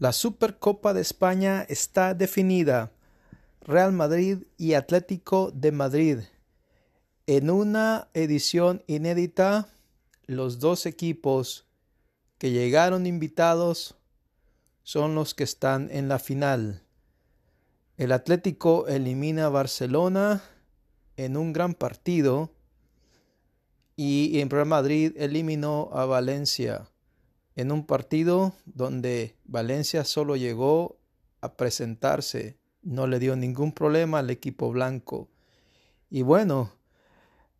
La Supercopa de España está definida. Real Madrid y Atlético de Madrid. En una edición inédita, los dos equipos que llegaron invitados son los que están en la final. El Atlético elimina a Barcelona en un gran partido y en Real Madrid eliminó a Valencia en un partido donde Valencia solo llegó a presentarse, no le dio ningún problema al equipo blanco. Y bueno,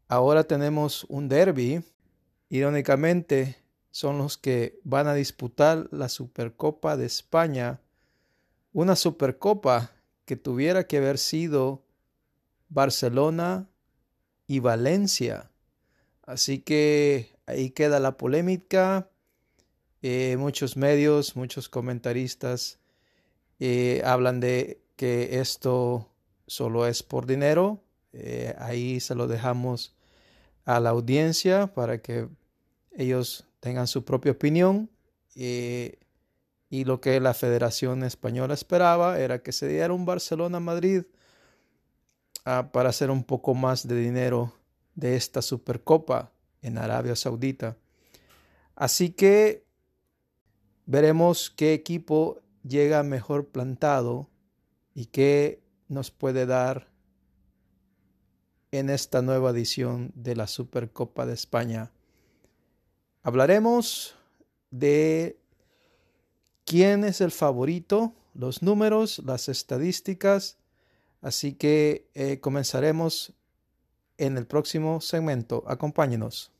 ahora tenemos un derby. Irónicamente, son los que van a disputar la Supercopa de España, una Supercopa que tuviera que haber sido Barcelona y Valencia. Así que ahí queda la polémica. Eh, muchos medios, muchos comentaristas eh, hablan de que esto solo es por dinero. Eh, ahí se lo dejamos a la audiencia para que ellos tengan su propia opinión. y lo que la Federación Española esperaba era que se diera un Barcelona-Madrid ah, para hacer un poco más de dinero de esta Supercopa en Arabia Saudita. Así que veremos qué equipo llega mejor plantado y qué nos puede dar en esta nueva edición de la Supercopa de España. Hablaremos de quién es el favorito, los números, las estadísticas, así que eh, comenzaremos en el próximo segmento. Acompáñenos.